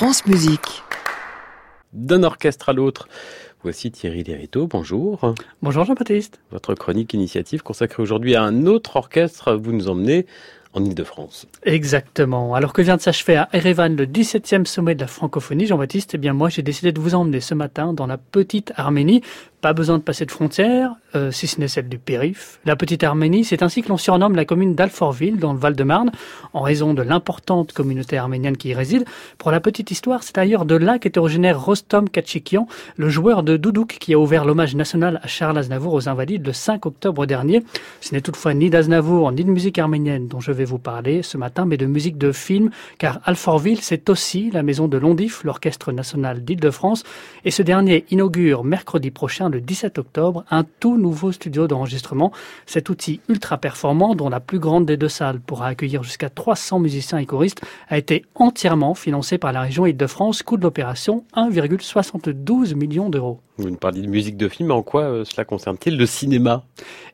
France Musique. D'un orchestre à l'autre. Voici Thierry Lériteau, bonjour. Bonjour Jean-Baptiste. Votre chronique initiative consacrée aujourd'hui à un autre orchestre, vous nous emmenez en Ile-de-France. Exactement. Alors que vient de s'achever à Erevan le 17e sommet de la francophonie, Jean-Baptiste, eh bien moi j'ai décidé de vous emmener ce matin dans la petite Arménie. Pas besoin de passer de frontières, euh, si ce n'est celle du périph. La petite Arménie, c'est ainsi que l'on surnomme la commune d'Alfortville, dans le Val-de-Marne, en raison de l'importante communauté arménienne qui y réside. Pour la petite histoire, c'est d'ailleurs de là qu'est originaire Rostom Kachikian, le joueur de doudouk qui a ouvert l'hommage national à Charles Aznavour aux Invalides le 5 octobre dernier. Ce n'est toutefois ni d'Aznavour, ni de musique arménienne dont je vais vous parler ce matin, mais de musique de film, car Alfortville, c'est aussi la maison de Londif, l'Orchestre national d'Île-de-France, et ce dernier inaugure mercredi prochain le 17 octobre, un tout nouveau studio d'enregistrement. Cet outil ultra performant, dont la plus grande des deux salles pourra accueillir jusqu'à 300 musiciens et choristes, a été entièrement financé par la région Île-de-France, coût de l'opération 1,72 millions d'euros. Vous nous parlez de musique de film, en quoi euh, cela concerne-t-il le cinéma?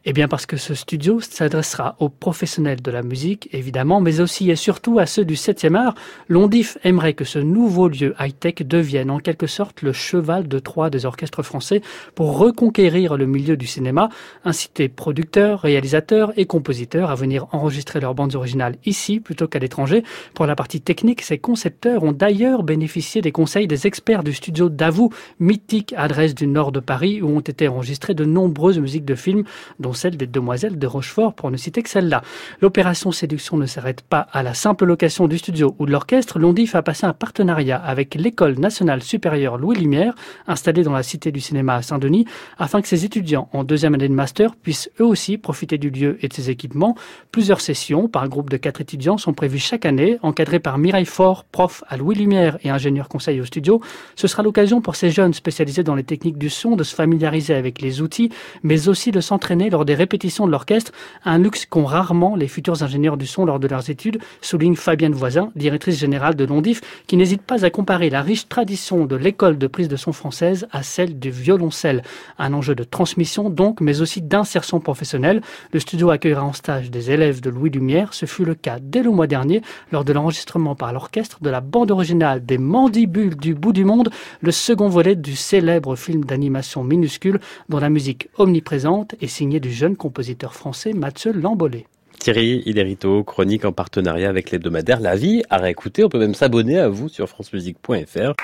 Eh bien parce que ce studio s'adressera aux professionnels de la musique, évidemment, mais aussi et surtout à ceux du 7e art. Londif aimerait que ce nouveau lieu high-tech devienne en quelque sorte le cheval de Troie des orchestres français pour reconquérir le milieu du cinéma, inciter producteurs, réalisateurs et compositeurs à venir enregistrer leurs bandes originales ici plutôt qu'à l'étranger. Pour la partie technique, ces concepteurs ont d'ailleurs bénéficié des conseils des experts du studio Davou, mythique adresse du nord de Paris où ont été enregistrées de nombreuses musiques de films, dont celle des Demoiselles de Rochefort, pour ne citer que celle-là. L'opération séduction ne s'arrête pas à la simple location du studio ou de l'orchestre. Londif a passé un partenariat avec l'École nationale supérieure Louis Lumière, installée dans la Cité du cinéma à Saint-Denis, afin que ses étudiants en deuxième année de master puissent eux aussi profiter du lieu et de ses équipements. Plusieurs sessions par groupe de quatre étudiants sont prévues chaque année, encadrées par Mireille Faure, prof à Louis Lumière et ingénieur conseil au studio. Ce sera l'occasion pour ces jeunes spécialisés dans les techniques du son, de se familiariser avec les outils, mais aussi de s'entraîner lors des répétitions de l'orchestre, un luxe qu'ont rarement les futurs ingénieurs du son lors de leurs études, souligne Fabienne Voisin, directrice générale de Londif, qui n'hésite pas à comparer la riche tradition de l'école de prise de son française à celle du violoncelle. Un enjeu de transmission donc, mais aussi d'insertion professionnelle. Le studio accueillera en stage des élèves de Louis Lumière. Ce fut le cas dès le mois dernier lors de l'enregistrement par l'orchestre de la bande originale des Mandibules du bout du monde, le second volet du célèbre film d'animation minuscule dont la musique omniprésente est signée du jeune compositeur français Mathieu Lambolé. Thierry Iderito, chronique en partenariat avec l'hebdomadaire La Vie. À réécouter, on peut même s'abonner à vous sur francemusique.fr.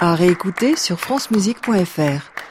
À réécouter sur francemusique.fr.